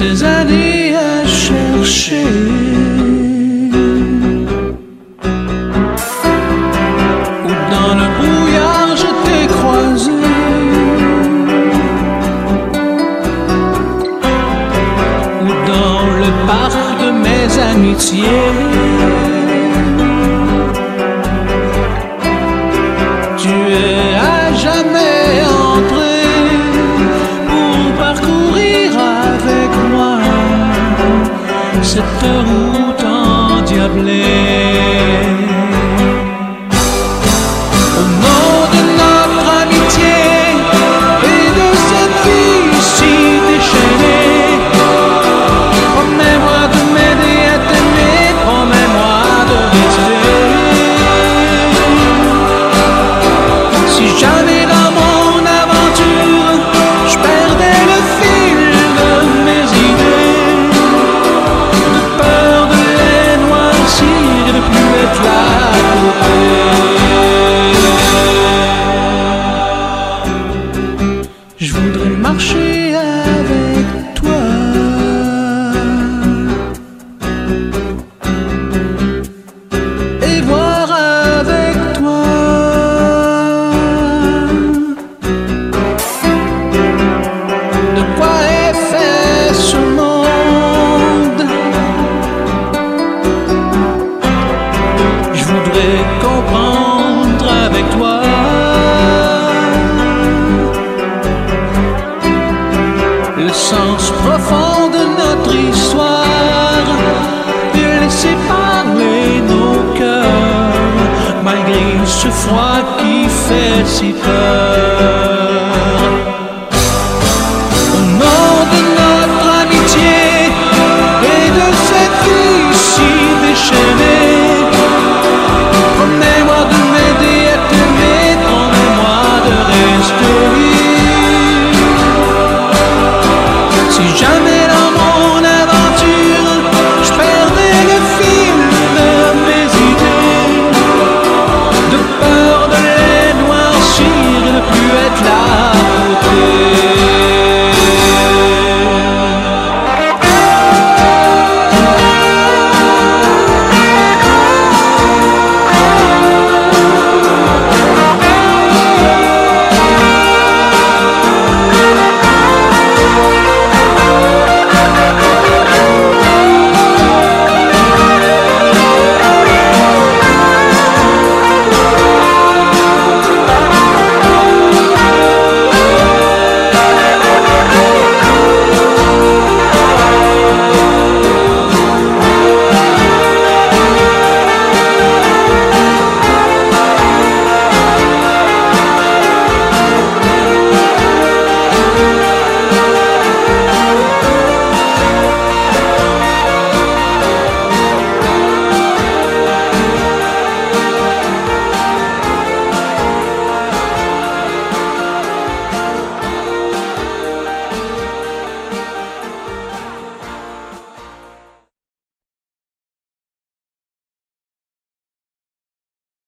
ces années à chercher. Ou dans le brouillard, je t'ai croisé. Ou dans le parc de mes amitiés. ce froid qui fait si peur. Au nom de notre amitié et de cette vie si déchaînée, promets-moi de m'aider à t'aimer, promets-moi de rester